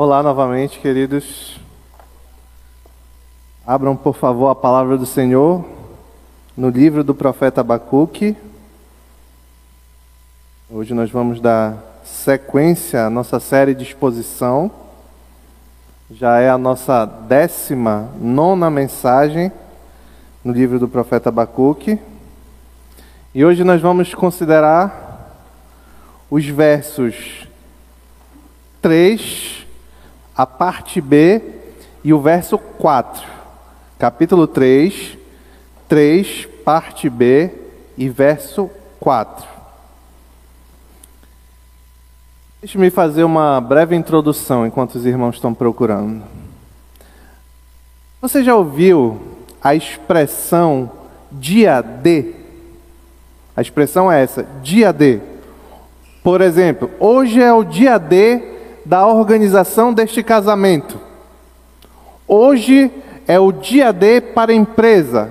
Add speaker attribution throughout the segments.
Speaker 1: Olá novamente, queridos. Abram, por favor, a palavra do Senhor no livro do profeta Abacuque. Hoje nós vamos dar sequência à nossa série de exposição. Já é a nossa décima nona mensagem no livro do profeta Abacuque. E hoje nós vamos considerar os versos 3, a parte B e o verso 4. Capítulo 3, 3, parte B e verso 4. Deixe-me fazer uma breve introdução enquanto os irmãos estão procurando. Você já ouviu a expressão dia D? A expressão é essa, dia D. Por exemplo, hoje é o dia D da organização deste casamento. Hoje é o dia D para empresa.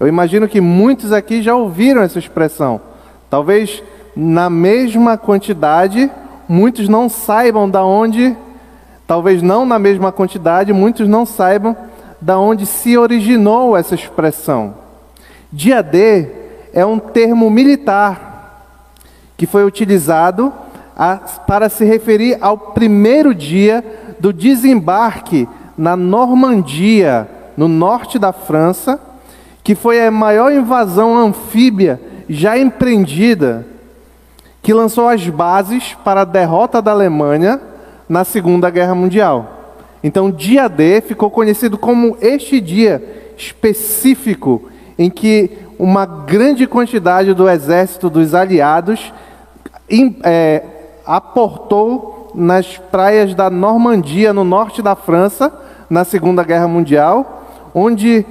Speaker 1: Eu imagino que muitos aqui já ouviram essa expressão. Talvez na mesma quantidade, muitos não saibam da onde, talvez não na mesma quantidade, muitos não saibam da onde se originou essa expressão. Dia D é um termo militar que foi utilizado a, para se referir ao primeiro dia do desembarque na Normandia, no norte da França, que foi a maior invasão anfíbia já empreendida, que lançou as bases para a derrota da Alemanha na Segunda Guerra Mundial. Então, dia D ficou conhecido como este dia específico em que uma grande quantidade do exército dos aliados é, aportou nas praias da Normandia, no norte da França, na Segunda Guerra Mundial, onde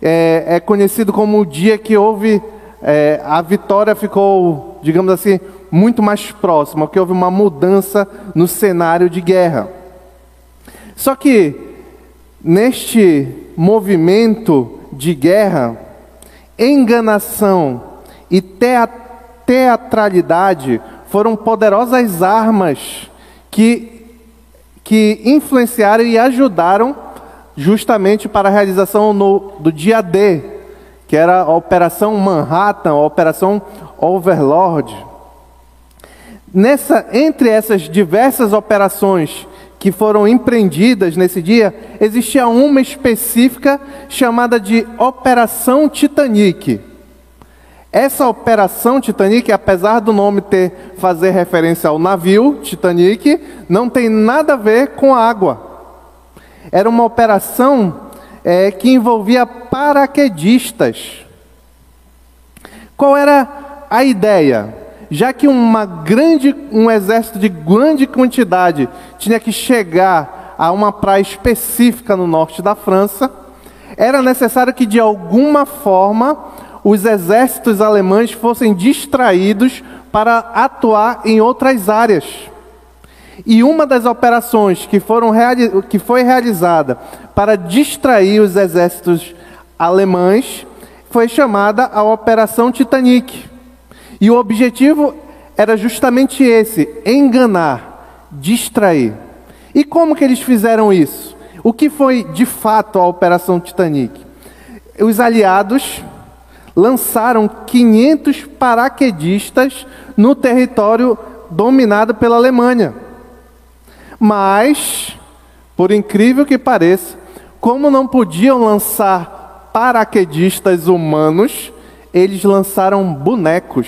Speaker 1: é, é conhecido como o dia que houve é, a vitória ficou, digamos assim, muito mais próxima, que houve uma mudança no cenário de guerra. Só que neste movimento de guerra, enganação e teatralidade foram poderosas armas que que influenciaram e ajudaram justamente para a realização no, do dia D, que era a Operação Manhattan, a Operação Overlord. Nessa, entre essas diversas operações que foram empreendidas nesse dia, existia uma específica chamada de Operação Titanic. Essa operação Titanic, apesar do nome ter fazer referência ao navio Titanic, não tem nada a ver com água. Era uma operação é, que envolvia paraquedistas. Qual era a ideia? Já que uma grande, um exército de grande quantidade tinha que chegar a uma praia específica no norte da França, era necessário que de alguma forma os exércitos alemães fossem distraídos para atuar em outras áreas. E uma das operações que, foram que foi realizada para distrair os exércitos alemães foi chamada a Operação Titanic. E o objetivo era justamente esse: enganar, distrair. E como que eles fizeram isso? O que foi de fato a Operação Titanic? Os aliados lançaram 500 paraquedistas no território dominado pela Alemanha. Mas, por incrível que pareça, como não podiam lançar paraquedistas humanos, eles lançaram bonecos.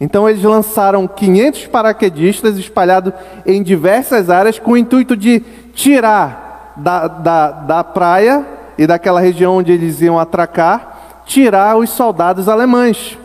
Speaker 1: Então eles lançaram 500 paraquedistas espalhados em diversas áreas com o intuito de tirar da, da, da praia e daquela região onde eles iam atracar tirar os soldados alemães.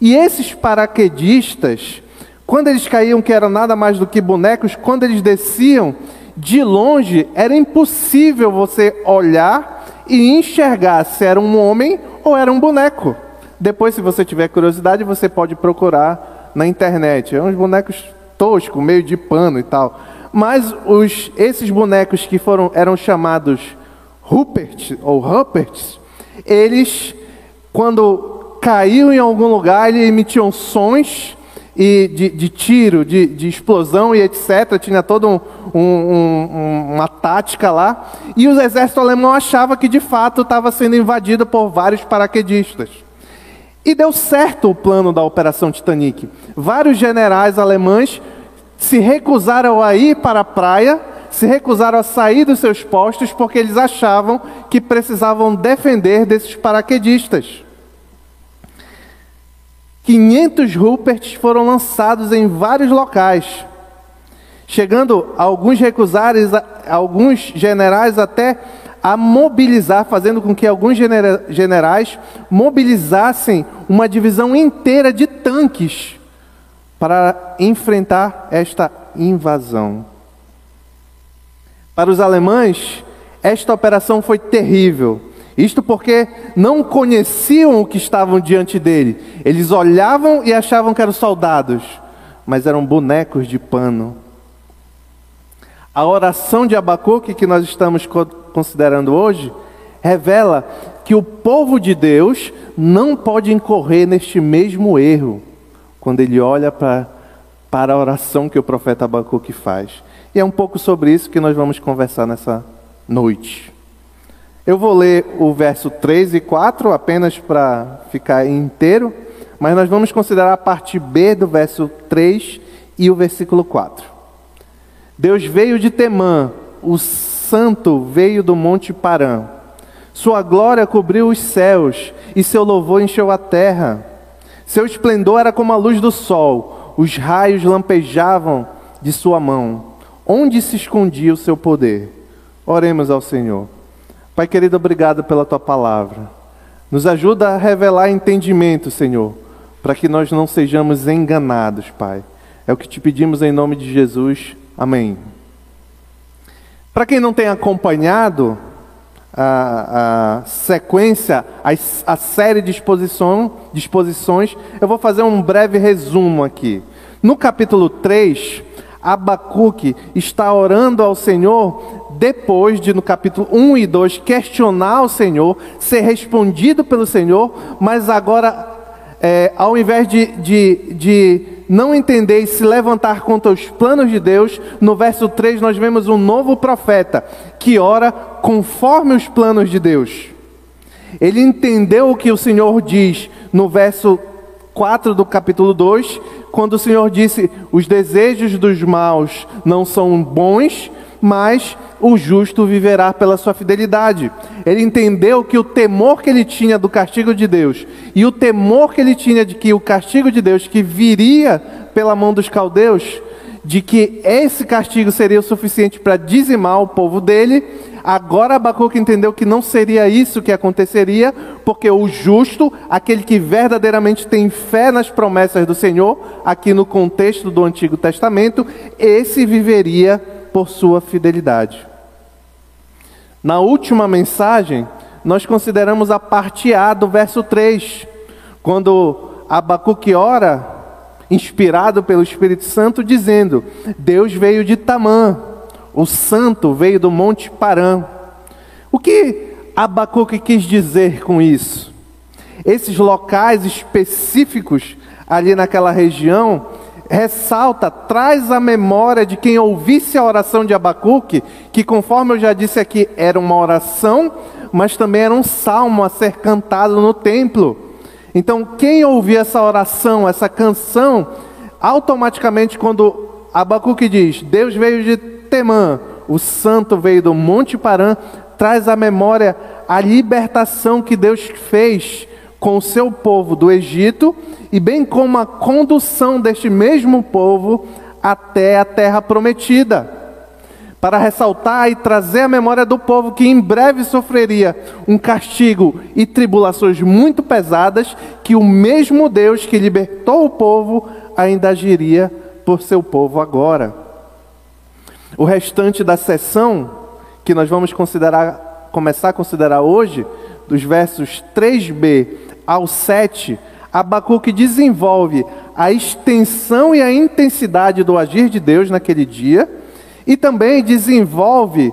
Speaker 1: E esses paraquedistas, quando eles caíam, que eram nada mais do que bonecos, quando eles desciam, de longe era impossível você olhar e enxergar se era um homem ou era um boneco. Depois, se você tiver curiosidade, você pode procurar na internet. É uns bonecos toscos, meio de pano e tal. Mas os, esses bonecos que foram eram chamados Rupert ou Ruperts, eles, quando caíam em algum lugar, eles emitiam sons e de, de tiro, de, de, explosão e etc. Tinha toda um, um, um, uma tática lá. E o exército alemão achava que de fato estava sendo invadido por vários paraquedistas. E deu certo o plano da Operação Titanic. Vários generais alemães se recusaram a ir para a praia, se recusaram a sair dos seus postos porque eles achavam que precisavam defender desses paraquedistas. 500 Ruperts foram lançados em vários locais, chegando alguns recusares, alguns generais até a mobilizar, fazendo com que alguns generais mobilizassem uma divisão inteira de tanques para enfrentar esta invasão. Para os alemães, esta operação foi terrível. Isto porque não conheciam o que estavam diante dele. Eles olhavam e achavam que eram soldados, mas eram bonecos de pano. A oração de Abacuque que nós estamos considerando hoje revela que o povo de Deus não pode incorrer neste mesmo erro quando ele olha para, para a oração que o profeta Abacuque faz. E é um pouco sobre isso que nós vamos conversar nessa noite. Eu vou ler o verso 3 e 4 apenas para ficar inteiro, mas nós vamos considerar a parte B do verso 3 e o versículo 4. Deus veio de Temã, o santo veio do monte Parã. Sua glória cobriu os céus e seu louvor encheu a terra. Seu esplendor era como a luz do sol, os raios lampejavam de sua mão. Onde se escondia o seu poder? Oremos ao Senhor. Pai querido, obrigado pela tua palavra. Nos ajuda a revelar entendimento, Senhor, para que nós não sejamos enganados, Pai. É o que te pedimos em nome de Jesus. Amém. Para quem não tem acompanhado a, a sequência, a, a, série de exposição, de exposições, eu vou fazer um breve resumo aqui. No capítulo 3, Abacuque está orando ao Senhor depois de, no capítulo 1 e 2, questionar o Senhor, ser respondido pelo Senhor, mas agora, é, ao invés de, de, de não entender e se levantar contra os planos de Deus, no verso 3 nós vemos um novo profeta que ora conforme os planos de Deus. Ele entendeu o que o Senhor diz no verso 4 do capítulo 2, quando o Senhor disse: Os desejos dos maus não são bons, mas o justo viverá pela sua fidelidade. Ele entendeu que o temor que ele tinha do castigo de Deus e o temor que ele tinha de que o castigo de Deus que viria pela mão dos caldeus, de que esse castigo seria o suficiente para dizimar o povo dele, agora Abacuque entendeu que não seria isso que aconteceria, porque o justo, aquele que verdadeiramente tem fé nas promessas do Senhor, aqui no contexto do Antigo Testamento, esse viveria por sua fidelidade. Na última mensagem, nós consideramos a parte A do verso 3, quando Abacuque ora, inspirado pelo Espírito Santo, dizendo: Deus veio de Tamã, o santo veio do Monte Parã. O que Abacuque quis dizer com isso? Esses locais específicos ali naquela região ressalta, traz a memória de quem ouvisse a oração de Abacuque, que conforme eu já disse aqui, era uma oração, mas também era um salmo a ser cantado no templo. Então, quem ouvia essa oração, essa canção, automaticamente quando Abacuque diz, Deus veio de Temã, o santo veio do Monte Parã, traz à memória a libertação que Deus fez com o seu povo do Egito e bem como a condução deste mesmo povo até a terra prometida. Para ressaltar e trazer a memória do povo que em breve sofreria um castigo e tribulações muito pesadas, que o mesmo Deus que libertou o povo ainda agiria por seu povo agora. O restante da sessão que nós vamos considerar, começar a considerar hoje, dos versos 3b ao 7, Abacuque desenvolve a extensão e a intensidade do agir de Deus naquele dia, e também desenvolve,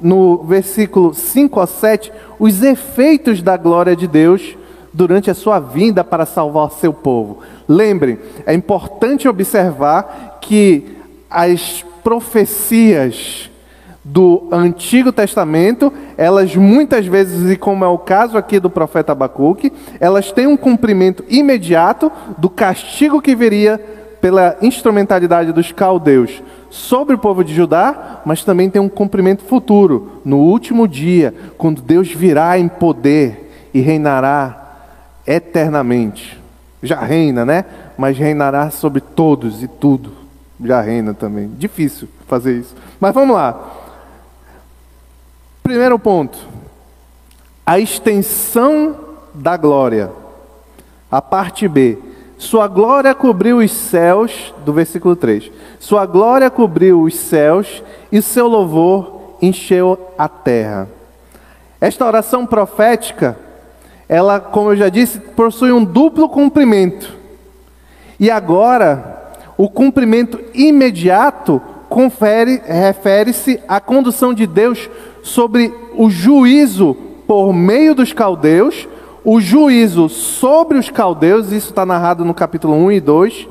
Speaker 1: no versículo 5 a 7, os efeitos da glória de Deus durante a sua vinda para salvar seu povo. Lembrem, é importante observar que as profecias do Antigo Testamento, elas muitas vezes, e como é o caso aqui do profeta Abacuque, elas têm um cumprimento imediato do castigo que viria pela instrumentalidade dos caldeus sobre o povo de Judá, mas também tem um cumprimento futuro, no último dia, quando Deus virá em poder e reinará eternamente. Já reina, né? Mas reinará sobre todos e tudo. Já reina também. Difícil fazer isso. Mas vamos lá. Primeiro ponto: a extensão da glória. A parte B. Sua glória cobriu os céus, do versículo 3. Sua glória cobriu os céus e seu louvor encheu a terra. Esta oração profética, ela, como eu já disse, possui um duplo cumprimento. E agora, o cumprimento imediato refere-se à condução de Deus sobre o juízo por meio dos caldeus, o juízo sobre os caldeus, isso está narrado no capítulo 1 e 2,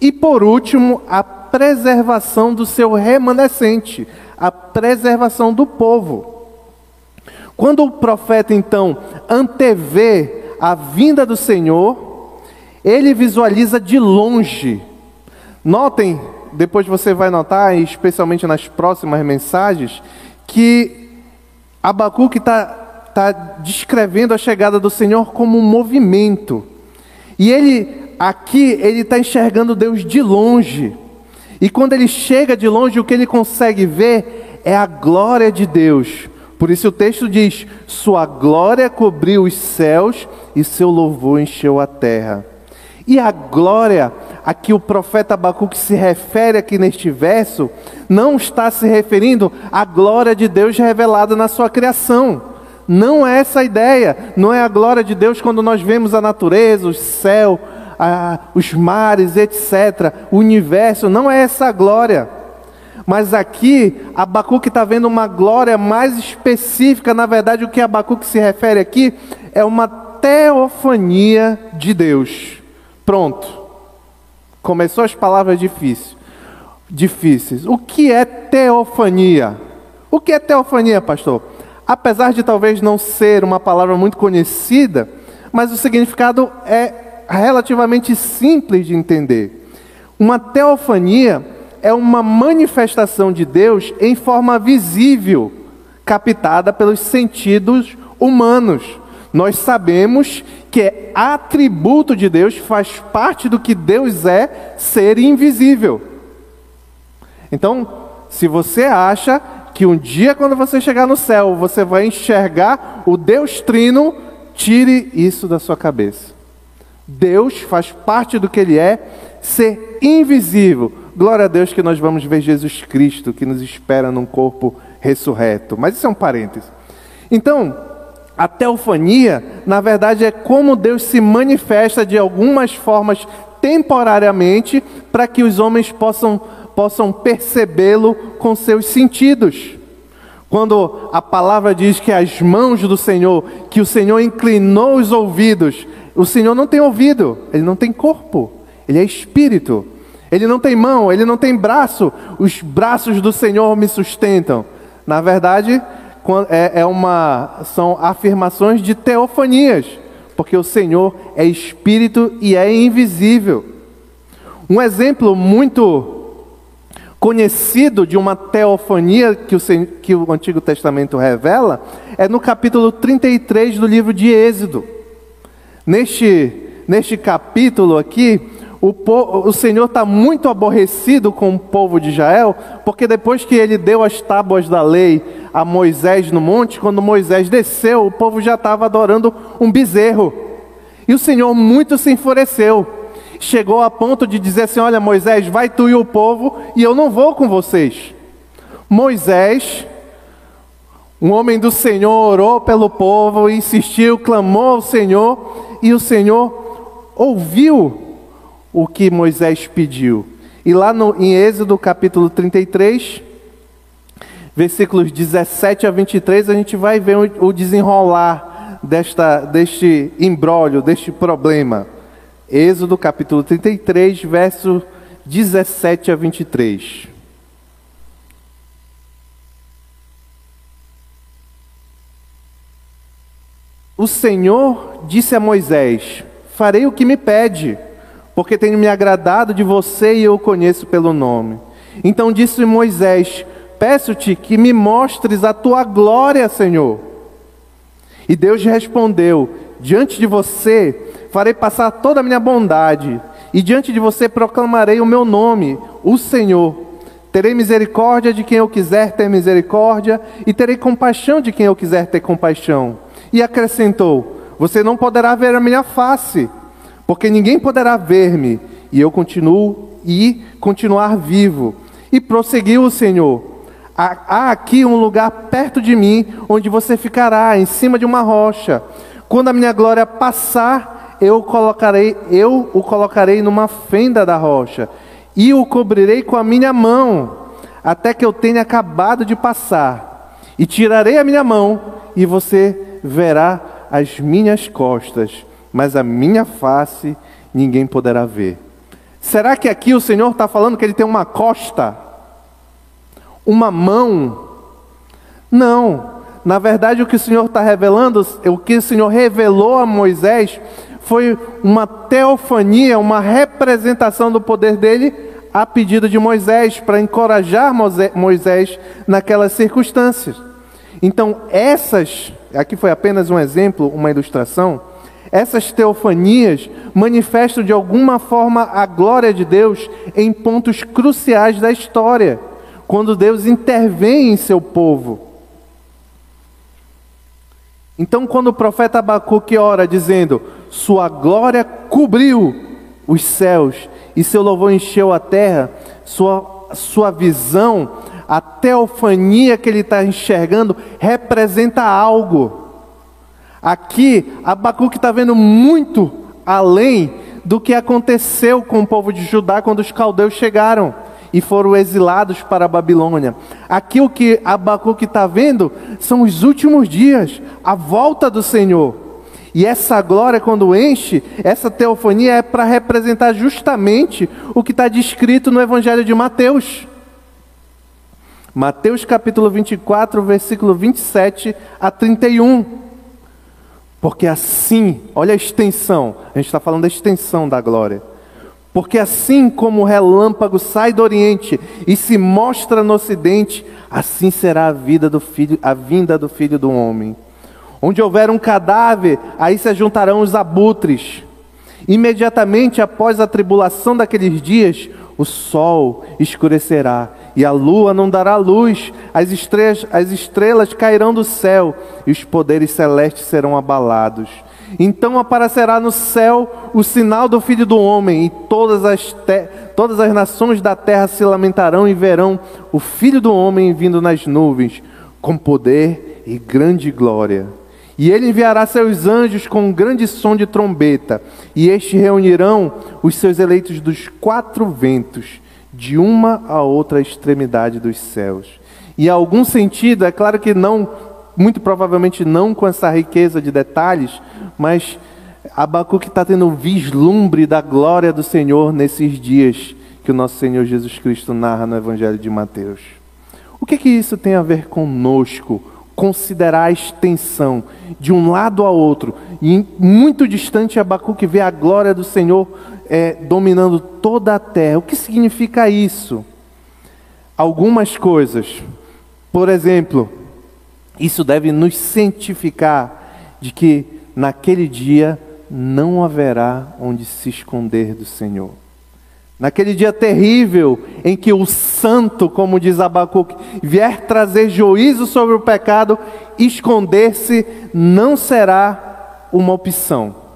Speaker 1: e por último, a preservação do seu remanescente, a preservação do povo. Quando o profeta então antevê a vinda do Senhor, ele visualiza de longe. Notem, depois você vai notar, especialmente nas próximas mensagens, que Abacuque está tá descrevendo a chegada do Senhor como um movimento. E ele, aqui, ele está enxergando Deus de longe. E quando ele chega de longe, o que ele consegue ver é a glória de Deus. Por isso o texto diz: Sua glória cobriu os céus e seu louvor encheu a terra. E a glória a que o profeta Abacuque se refere aqui neste verso, não está se referindo à glória de Deus revelada na sua criação. Não é essa a ideia. Não é a glória de Deus quando nós vemos a natureza, o céu, a, os mares, etc. O universo. Não é essa a glória. Mas aqui, Abacuque está vendo uma glória mais específica. Na verdade, o que Abacuque se refere aqui é uma teofania de Deus. Pronto. Começou as palavras difíceis. Difíceis. O que é teofania? O que é teofania, pastor? Apesar de talvez não ser uma palavra muito conhecida, mas o significado é relativamente simples de entender. Uma teofania é uma manifestação de Deus em forma visível, captada pelos sentidos humanos. Nós sabemos que é atributo de Deus, faz parte do que Deus é, ser invisível. Então, se você acha que um dia, quando você chegar no céu, você vai enxergar o Deus Trino, tire isso da sua cabeça. Deus faz parte do que Ele é, ser invisível. Glória a Deus que nós vamos ver Jesus Cristo, que nos espera num corpo ressurreto. Mas isso é um parêntese. Então, a teofania, na verdade, é como Deus se manifesta de algumas formas temporariamente para que os homens possam, possam percebê-lo com seus sentidos. Quando a palavra diz que as mãos do Senhor, que o Senhor inclinou os ouvidos, o Senhor não tem ouvido, ele não tem corpo, ele é espírito. Ele não tem mão, ele não tem braço, os braços do Senhor me sustentam. Na verdade, é, é uma, são afirmações de teofanias, porque o Senhor é espírito e é invisível. Um exemplo muito conhecido de uma teofania que o, que o Antigo Testamento revela é no capítulo 33 do livro de Êxodo. Neste, neste capítulo aqui, o, o Senhor está muito aborrecido com o povo de Israel, porque depois que ele deu as tábuas da lei a Moisés no monte, quando Moisés desceu, o povo já estava adorando um bezerro. E o Senhor muito se enfureceu. Chegou a ponto de dizer assim: Olha, Moisés, vai tu e o povo, e eu não vou com vocês. Moisés, um homem do Senhor, orou pelo povo, insistiu, clamou ao Senhor, e o Senhor ouviu o que Moisés pediu. E lá no, em Êxodo capítulo 33, versículos 17 a 23, a gente vai ver o, desenrolar desta, deste imbróglio, deste problema. Êxodo capítulo 33, verso 17 a 23. O Senhor disse a Moisés: Farei o que me pede, porque tenho me agradado de você e eu o conheço pelo nome. Então disse Moisés: Peço-te que me mostres a tua glória, Senhor. E Deus respondeu: Diante de você farei passar toda a minha bondade, e diante de você proclamarei o meu nome, o Senhor. Terei misericórdia de quem eu quiser ter misericórdia, e terei compaixão de quem eu quiser ter compaixão. E acrescentou: Você não poderá ver a minha face, porque ninguém poderá ver-me, e eu continuo e continuar vivo. E prosseguiu o Senhor: Há aqui um lugar perto de mim, onde você ficará, em cima de uma rocha. Quando a minha glória passar, eu colocarei, eu o colocarei numa fenda da rocha, e o cobrirei com a minha mão, até que eu tenha acabado de passar. E tirarei a minha mão, e você verá as minhas costas, mas a minha face ninguém poderá ver. Será que aqui o Senhor está falando que ele tem uma costa? Uma mão? Não. Na verdade, o que o Senhor está revelando, o que o Senhor revelou a Moisés, foi uma teofania, uma representação do poder dele a pedido de Moisés, para encorajar Moisés naquelas circunstâncias. Então, essas, aqui foi apenas um exemplo, uma ilustração, essas teofanias manifestam de alguma forma a glória de Deus em pontos cruciais da história, quando Deus intervém em seu povo. Então, quando o profeta Abacuque ora dizendo: Sua glória cobriu os céus e seu louvor encheu a terra, sua, sua visão a teofania que ele está enxergando representa algo. Aqui, Abacuque está vendo muito além do que aconteceu com o povo de Judá quando os caldeus chegaram e foram exilados para a Babilônia. Aqui o que Abacuque está vendo são os últimos dias, a volta do Senhor. E essa glória, quando enche, essa teofania é para representar justamente o que está descrito no Evangelho de Mateus. Mateus capítulo 24, versículo 27 a 31. Porque assim, olha a extensão, a gente está falando da extensão da glória. Porque assim como o relâmpago sai do Oriente e se mostra no Ocidente, assim será a vida do filho, a vinda do Filho do Homem. Onde houver um cadáver, aí se juntarão os abutres. Imediatamente após a tribulação daqueles dias, o sol escurecerá e a lua não dará luz, as estrelas, as estrelas cairão do céu e os poderes celestes serão abalados. Então aparecerá no céu o sinal do Filho do Homem, e todas as, todas as nações da terra se lamentarão e verão o Filho do Homem vindo nas nuvens, com poder e grande glória. E ele enviará seus anjos com um grande som de trombeta, e estes reunirão os seus eleitos dos quatro ventos de uma a outra extremidade dos céus. E em algum sentido, é claro que não, muito provavelmente não com essa riqueza de detalhes, mas Abacuque está tendo um vislumbre da glória do Senhor nesses dias que o nosso Senhor Jesus Cristo narra no Evangelho de Mateus. O que, que isso tem a ver conosco? Considerar a extensão de um lado a outro, e muito distante Abacuque vê a glória do Senhor é, dominando toda a terra. O que significa isso? Algumas coisas. Por exemplo, isso deve nos cientificar de que naquele dia não haverá onde se esconder do Senhor. Naquele dia terrível em que o santo, como diz Abacuque, vier trazer juízo sobre o pecado, esconder-se não será uma opção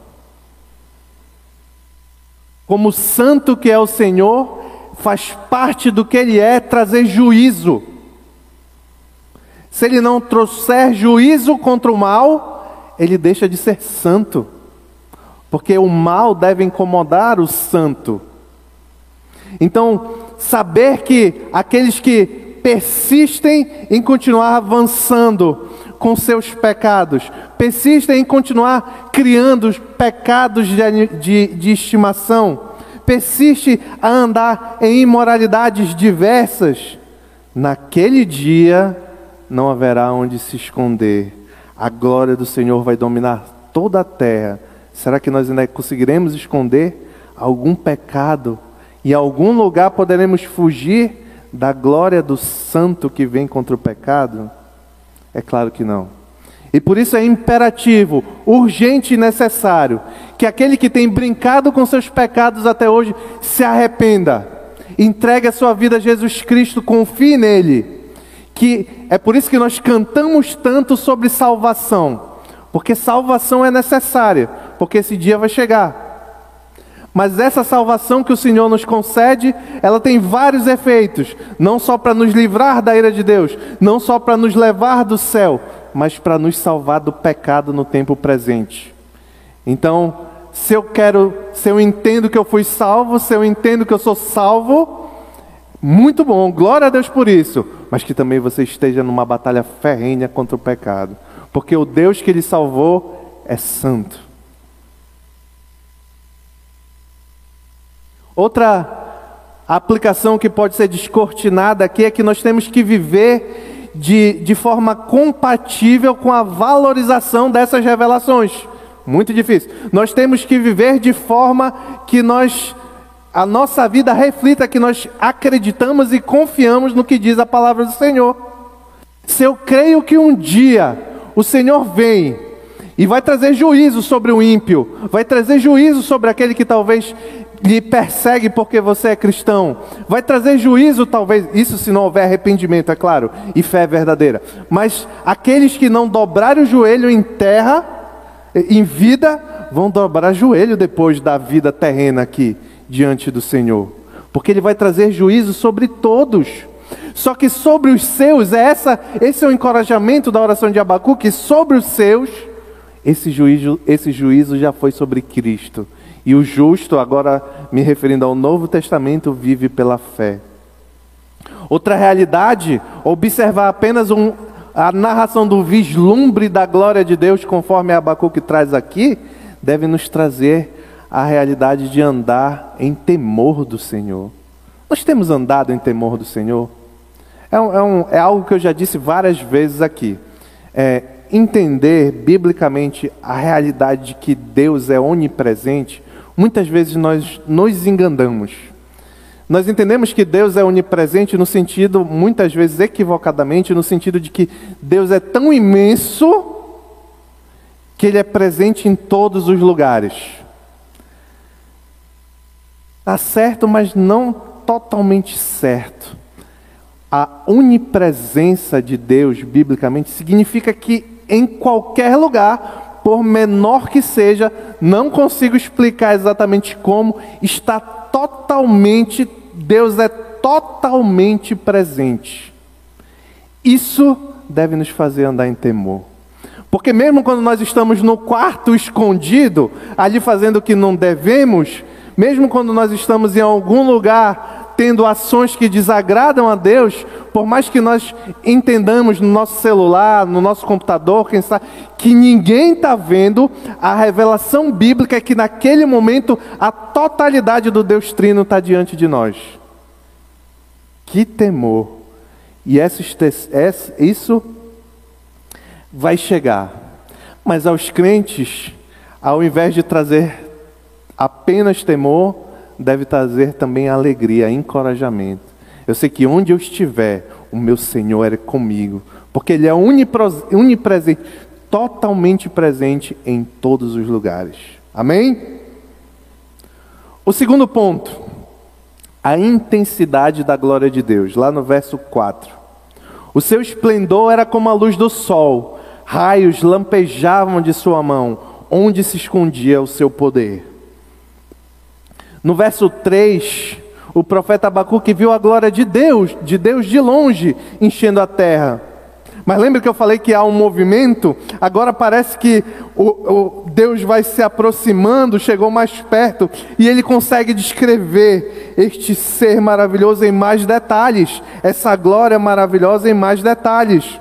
Speaker 1: como santo que é o Senhor, faz parte do que Ele é trazer juízo. Se Ele não trouxer juízo contra o mal, Ele deixa de ser santo, porque o mal deve incomodar o santo. Então, saber que aqueles que persistem em continuar avançando com seus pecados, persistem em continuar criando pecados de, de, de estimação, persiste a andar em imoralidades diversas, naquele dia não haverá onde se esconder. A glória do Senhor vai dominar toda a terra. Será que nós ainda conseguiremos esconder algum pecado? E em algum lugar poderemos fugir da glória do santo que vem contra o pecado? É claro que não. E por isso é imperativo, urgente e necessário que aquele que tem brincado com seus pecados até hoje se arrependa, entregue a sua vida a Jesus Cristo, confie nele. Que é por isso que nós cantamos tanto sobre salvação, porque salvação é necessária, porque esse dia vai chegar. Mas essa salvação que o Senhor nos concede, ela tem vários efeitos, não só para nos livrar da ira de Deus, não só para nos levar do céu, mas para nos salvar do pecado no tempo presente. Então, se eu quero, se eu entendo que eu fui salvo, se eu entendo que eu sou salvo, muito bom, glória a Deus por isso, mas que também você esteja numa batalha ferrenha contra o pecado, porque o Deus que lhe salvou é santo. Outra aplicação que pode ser descortinada aqui é que nós temos que viver de, de forma compatível com a valorização dessas revelações. Muito difícil. Nós temos que viver de forma que nós a nossa vida reflita que nós acreditamos e confiamos no que diz a palavra do Senhor. Se eu creio que um dia o Senhor vem e vai trazer juízo sobre o ímpio, vai trazer juízo sobre aquele que talvez lhe persegue porque você é cristão, vai trazer juízo, talvez, isso se não houver arrependimento, é claro, e fé verdadeira. Mas aqueles que não dobrarem o joelho em terra, em vida, vão dobrar joelho depois da vida terrena aqui, diante do Senhor, porque Ele vai trazer juízo sobre todos. Só que sobre os seus, é essa, esse é o encorajamento da oração de Abacuque, sobre os seus, esse juízo, esse juízo já foi sobre Cristo. E o justo, agora me referindo ao Novo Testamento, vive pela fé. Outra realidade, observar apenas um, a narração do vislumbre da glória de Deus, conforme Abacuque traz aqui, deve nos trazer a realidade de andar em temor do Senhor. Nós temos andado em temor do Senhor? É, um, é, um, é algo que eu já disse várias vezes aqui. É, entender biblicamente a realidade de que Deus é onipresente muitas vezes nós nos enganamos. Nós entendemos que Deus é onipresente no sentido, muitas vezes equivocadamente, no sentido de que Deus é tão imenso que Ele é presente em todos os lugares. Está certo, mas não totalmente certo. A onipresença de Deus, biblicamente, significa que em qualquer lugar por menor que seja, não consigo explicar exatamente como, está totalmente, Deus é totalmente presente. Isso deve nos fazer andar em temor. Porque mesmo quando nós estamos no quarto escondido, ali fazendo o que não devemos, mesmo quando nós estamos em algum lugar tendo ações que desagradam a Deus, por mais que nós entendamos no nosso celular, no nosso computador, quem sabe, que ninguém está vendo, a revelação bíblica que naquele momento a totalidade do Deus Trino está diante de nós. Que temor! E isso vai chegar. Mas aos crentes, ao invés de trazer apenas temor, deve trazer também alegria, encorajamento. Eu sei que onde eu estiver, o meu Senhor é comigo, porque Ele é onipresente, totalmente presente em todos os lugares. Amém? O segundo ponto, a intensidade da glória de Deus, lá no verso 4. O seu esplendor era como a luz do sol, raios lampejavam de sua mão, onde se escondia o seu poder. No verso 3, o profeta Abacuque viu a glória de Deus, de Deus de longe, enchendo a terra. Mas lembra que eu falei que há um movimento? Agora parece que o, o, Deus vai se aproximando, chegou mais perto, e ele consegue descrever este ser maravilhoso em mais detalhes, essa glória maravilhosa em mais detalhes.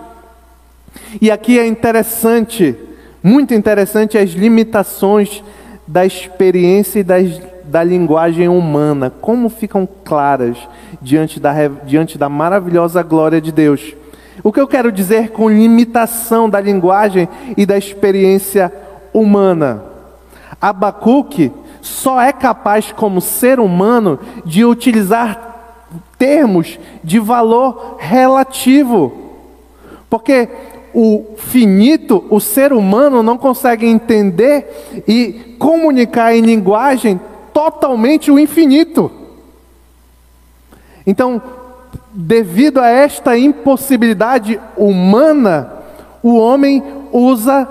Speaker 1: E aqui é interessante, muito interessante, as limitações da experiência e das, da linguagem humana, como ficam claras diante da, diante da maravilhosa glória de Deus. O que eu quero dizer com limitação da linguagem e da experiência humana? Abacuque só é capaz, como ser humano, de utilizar termos de valor relativo. Porque o finito, o ser humano não consegue entender e comunicar em linguagem totalmente o infinito. Então, devido a esta impossibilidade humana, o homem usa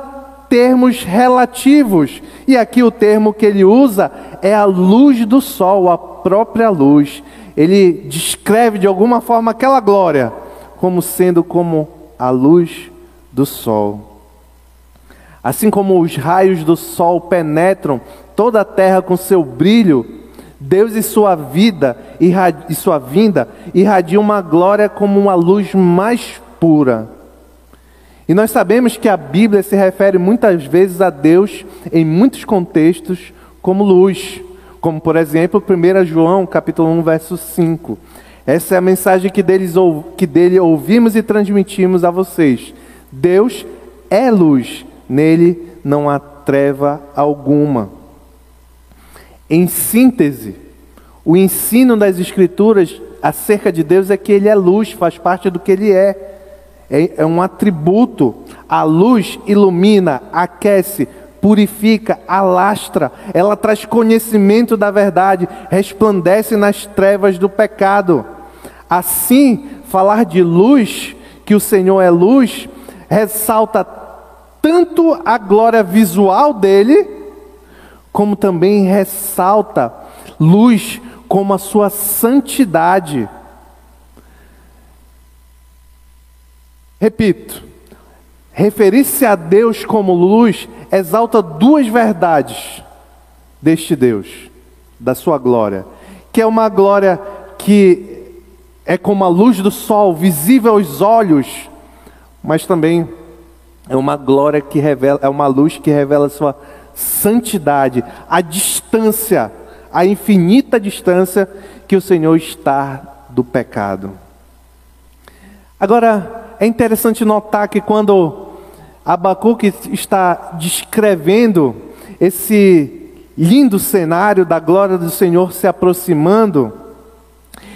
Speaker 1: termos relativos. E aqui o termo que ele usa é a luz do sol, a própria luz. Ele descreve de alguma forma aquela glória como sendo como a luz do sol. Assim como os raios do sol penetram toda a terra com seu brilho, Deus e sua vida e sua vinda irradiam uma glória como uma luz mais pura. E nós sabemos que a Bíblia se refere muitas vezes a Deus em muitos contextos como luz, como por exemplo 1 João capítulo 1, verso 5. Essa é a mensagem que, deles, que dele ouvimos e transmitimos a vocês. Deus é luz, nele não há treva alguma. Em síntese, o ensino das Escrituras acerca de Deus é que Ele é luz, faz parte do que Ele é. É, é um atributo. A luz ilumina, aquece, purifica, alastra, ela traz conhecimento da verdade, resplandece nas trevas do pecado. Assim, falar de luz, que o Senhor é luz, ressalta tanto a glória visual dele, como também ressalta luz como a sua santidade. Repito, referir-se a Deus como luz exalta duas verdades deste Deus, da sua glória, que é uma glória que é como a luz do sol, visível aos olhos, mas também é uma glória que revela, é uma luz que revela sua santidade, a distância, a infinita distância que o Senhor está do pecado. Agora, é interessante notar que quando Abacuque está descrevendo esse lindo cenário da glória do Senhor se aproximando,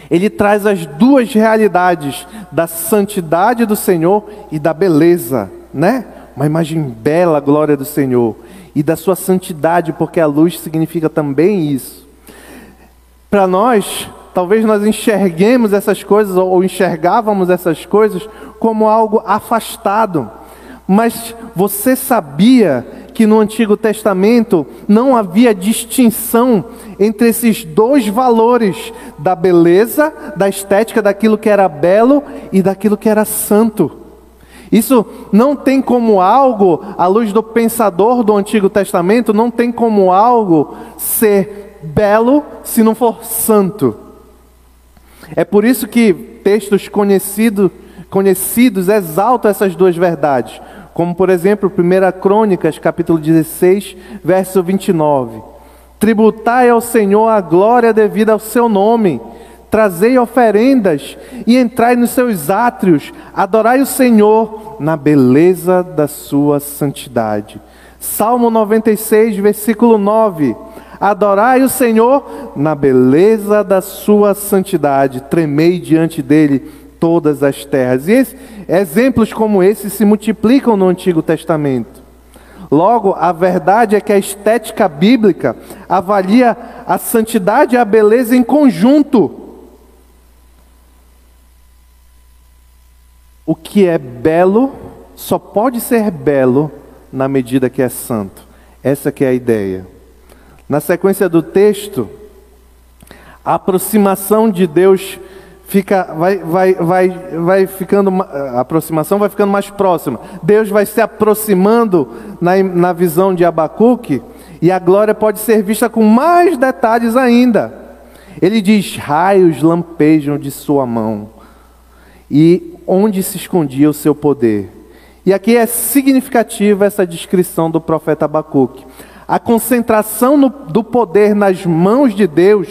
Speaker 1: ele traz as duas realidades da santidade do Senhor e da beleza, né? Uma imagem bela, a glória do Senhor, e da sua santidade, porque a luz significa também isso. Para nós, talvez nós enxerguemos essas coisas ou enxergávamos essas coisas como algo afastado. Mas você sabia que no Antigo Testamento não havia distinção entre esses dois valores, da beleza, da estética, daquilo que era belo e daquilo que era santo. Isso não tem como algo, à luz do pensador do Antigo Testamento, não tem como algo ser belo se não for santo. É por isso que textos conhecido, conhecidos exaltam essas duas verdades. Como, por exemplo, 1 Crônicas, capítulo 16, verso 29. Tributai ao Senhor a glória devida ao seu nome, trazei oferendas e entrai nos seus átrios, adorai o Senhor na beleza da sua santidade. Salmo 96, versículo 9. Adorai o Senhor na beleza da sua santidade, tremei diante dele todas as terras. E esse, exemplos como esse se multiplicam no Antigo Testamento. Logo, a verdade é que a estética bíblica avalia a santidade e a beleza em conjunto. O que é belo só pode ser belo na medida que é santo. Essa que é a ideia. Na sequência do texto, a aproximação de Deus fica, vai, vai, vai, vai ficando, a aproximação vai ficando mais próxima. Deus vai se aproximando na, na visão de Abacuque e a glória pode ser vista com mais detalhes ainda. Ele diz: raios lampejam de sua mão, e onde se escondia o seu poder. E aqui é significativa essa descrição do profeta Abacuque. A concentração no, do poder nas mãos de Deus,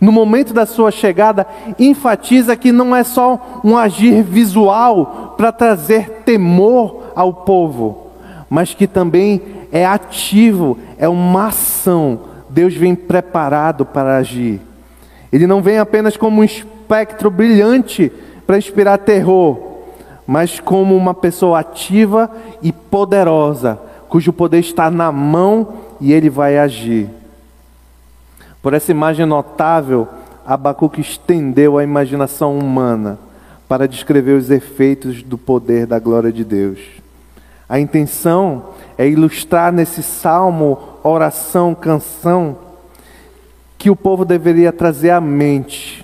Speaker 1: no momento da sua chegada, enfatiza que não é só um agir visual para trazer temor ao povo, mas que também é ativo, é uma ação. Deus vem preparado para agir. Ele não vem apenas como um espectro brilhante para inspirar terror, mas como uma pessoa ativa e poderosa, cujo poder está na mão e ele vai agir. Por essa imagem notável, Abacuque estendeu a imaginação humana para descrever os efeitos do poder da glória de Deus. A intenção é ilustrar nesse salmo, oração, canção, que o povo deveria trazer à mente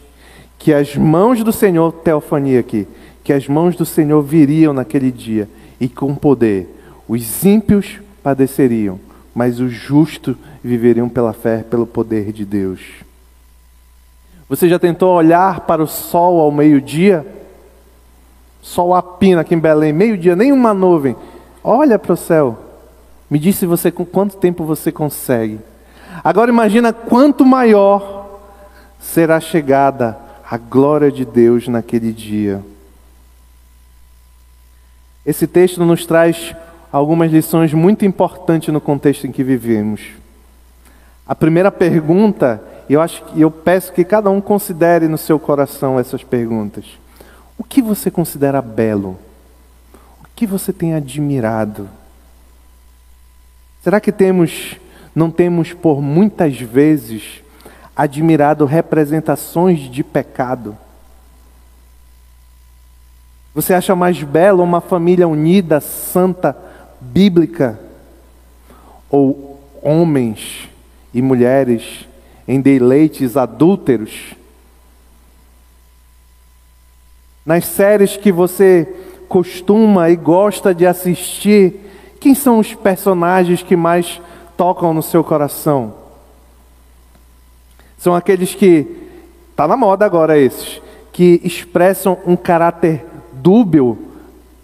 Speaker 1: que as mãos do Senhor, teofania aqui, que as mãos do Senhor viriam naquele dia e com poder. Os ímpios padeceriam, mas os justos viveriam pela fé, pelo poder de Deus. Você já tentou olhar para o sol ao meio-dia? Sol a pina aqui em Belém, meio-dia, nenhuma nuvem. Olha para o céu. Me disse você com quanto tempo você consegue. Agora imagina quanto maior será chegada a glória de Deus naquele dia. Esse texto nos traz algumas lições muito importantes no contexto em que vivemos. A primeira pergunta, eu acho eu peço que cada um considere no seu coração essas perguntas. O que você considera belo? O que você tem admirado? Será que temos não temos por muitas vezes admirado representações de pecado? Você acha mais belo uma família unida, santa, bíblica? Ou homens e mulheres em deleites adúlteros? Nas séries que você costuma e gosta de assistir, quem são os personagens que mais tocam no seu coração? São aqueles que, está na moda agora esses, que expressam um caráter dúbio,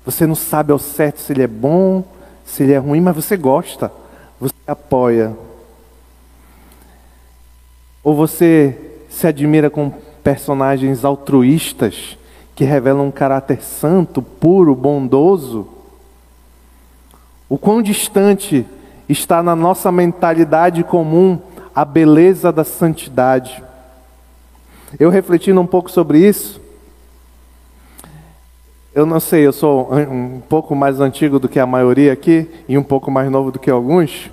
Speaker 1: você não sabe ao certo se ele é bom, se ele é ruim, mas você gosta, você apoia. Ou você se admira com personagens altruístas que revelam um caráter santo, puro, bondoso? O quão distante está na nossa mentalidade comum a beleza da santidade? Eu refletindo um pouco sobre isso, eu não sei, eu sou um pouco mais antigo do que a maioria aqui e um pouco mais novo do que alguns.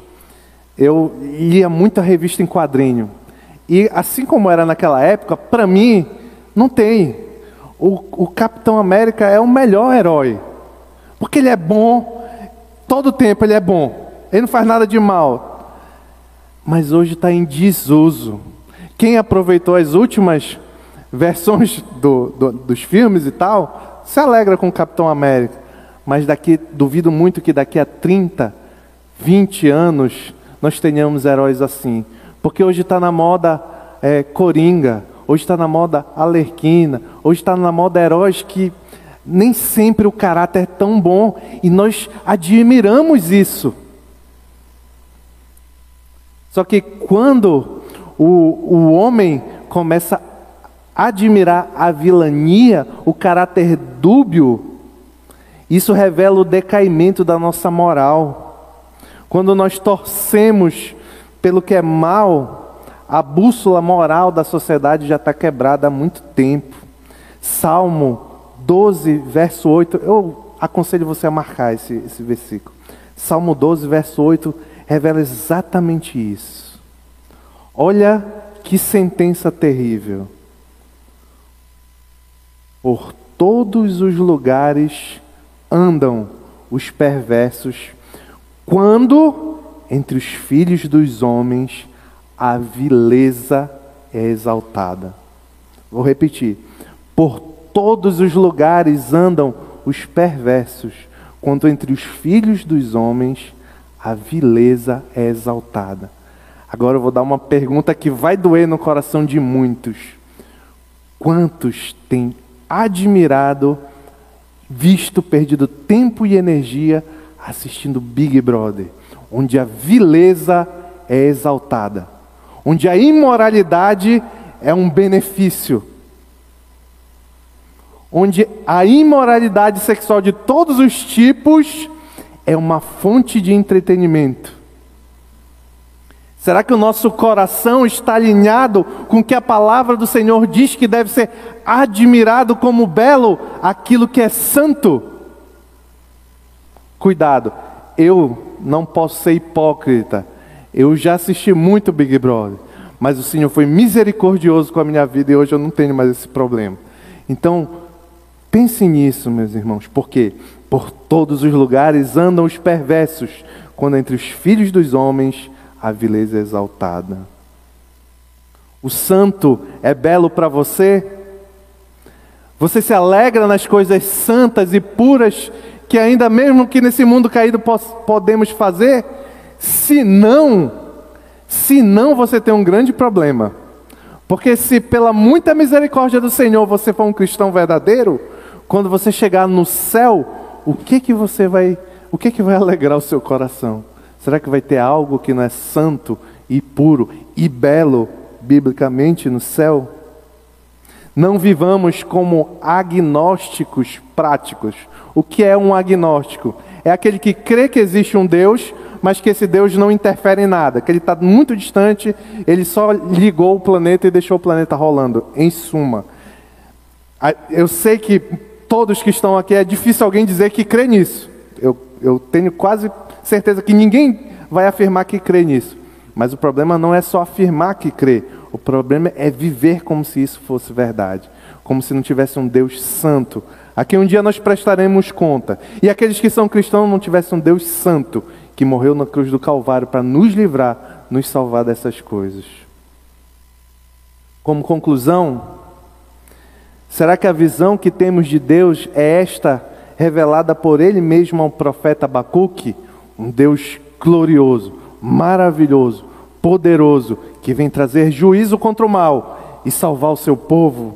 Speaker 1: Eu lia muita revista em quadrinho. E assim como era naquela época, para mim, não tem. O, o, Capitão América é o melhor herói. Porque ele é bom, todo tempo ele é bom. Ele não faz nada de mal. Mas hoje está em desuso. Quem aproveitou as últimas versões do, do, dos filmes e tal, se alegra com o Capitão América, mas daqui duvido muito que daqui a 30, 20 anos nós tenhamos heróis assim, porque hoje está na moda é, coringa, hoje está na moda alerquina, hoje está na moda heróis que nem sempre o caráter é tão bom e nós admiramos isso. Só que quando o, o homem começa admirar a vilania, o caráter dúbio, isso revela o decaimento da nossa moral. Quando nós torcemos pelo que é mal, a bússola moral da sociedade já está quebrada há muito tempo. Salmo 12, verso 8, eu aconselho você a marcar esse, esse versículo. Salmo 12, verso 8, revela exatamente isso. Olha que sentença terrível. Por todos os lugares andam os perversos, quando entre os filhos dos homens a vileza é exaltada. Vou repetir. Por todos os lugares andam os perversos, quanto entre os filhos dos homens a vileza é exaltada. Agora eu vou dar uma pergunta que vai doer no coração de muitos. Quantos têm admirado, visto, perdido tempo e energia assistindo Big Brother, onde a vileza é exaltada, onde a imoralidade é um benefício, onde a imoralidade sexual de todos os tipos é uma fonte de entretenimento. Será que o nosso coração está alinhado com o que a palavra do Senhor diz que deve ser admirado como belo, aquilo que é santo? Cuidado, eu não posso ser hipócrita. Eu já assisti muito Big Brother, mas o Senhor foi misericordioso com a minha vida e hoje eu não tenho mais esse problema. Então, pense nisso, meus irmãos, porque por todos os lugares andam os perversos, quando entre os filhos dos homens a vileza é exaltada. O santo é belo para você? Você se alegra nas coisas santas e puras que ainda mesmo que nesse mundo caído podemos fazer? Se não, se não você tem um grande problema. Porque se pela muita misericórdia do Senhor você for um cristão verdadeiro, quando você chegar no céu, o que que você vai, o que que vai alegrar o seu coração? Será que vai ter algo que não é santo e puro e belo biblicamente no céu? Não vivamos como agnósticos práticos. O que é um agnóstico? É aquele que crê que existe um Deus, mas que esse Deus não interfere em nada, que ele está muito distante, ele só ligou o planeta e deixou o planeta rolando. Em suma, eu sei que todos que estão aqui é difícil alguém dizer que crê nisso. Eu, eu tenho quase certeza que ninguém vai afirmar que crê nisso. Mas o problema não é só afirmar que crê, o problema é viver como se isso fosse verdade, como se não tivesse um Deus santo, a quem um dia nós prestaremos conta. E aqueles que são cristãos não tivessem um Deus santo, que morreu na cruz do Calvário para nos livrar, nos salvar dessas coisas. Como conclusão, será que a visão que temos de Deus é esta revelada por ele mesmo ao profeta Abacuque? um Deus glorioso, maravilhoso, poderoso, que vem trazer juízo contra o mal e salvar o seu povo.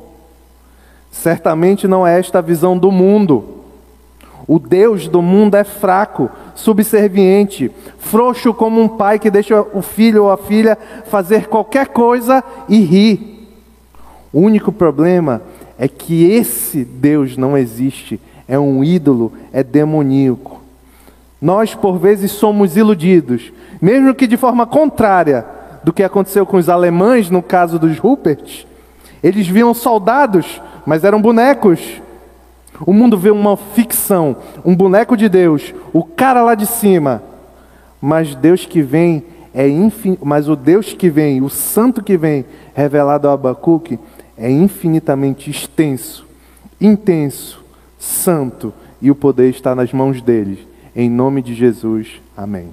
Speaker 1: Certamente não é esta a visão do mundo. O Deus do mundo é fraco, subserviente, frouxo como um pai que deixa o filho ou a filha fazer qualquer coisa e ri. O único problema é que esse Deus não existe, é um ídolo, é demoníaco. Nós, por vezes, somos iludidos, mesmo que de forma contrária do que aconteceu com os alemães no caso dos Rupert. Eles viam soldados, mas eram bonecos. O mundo vê uma ficção, um boneco de Deus, o cara lá de cima. Mas Deus que vem é infin... mas o Deus que vem, o santo que vem, revelado a Abacuque, é infinitamente extenso, intenso, santo, e o poder está nas mãos deles. Em nome de Jesus, amém.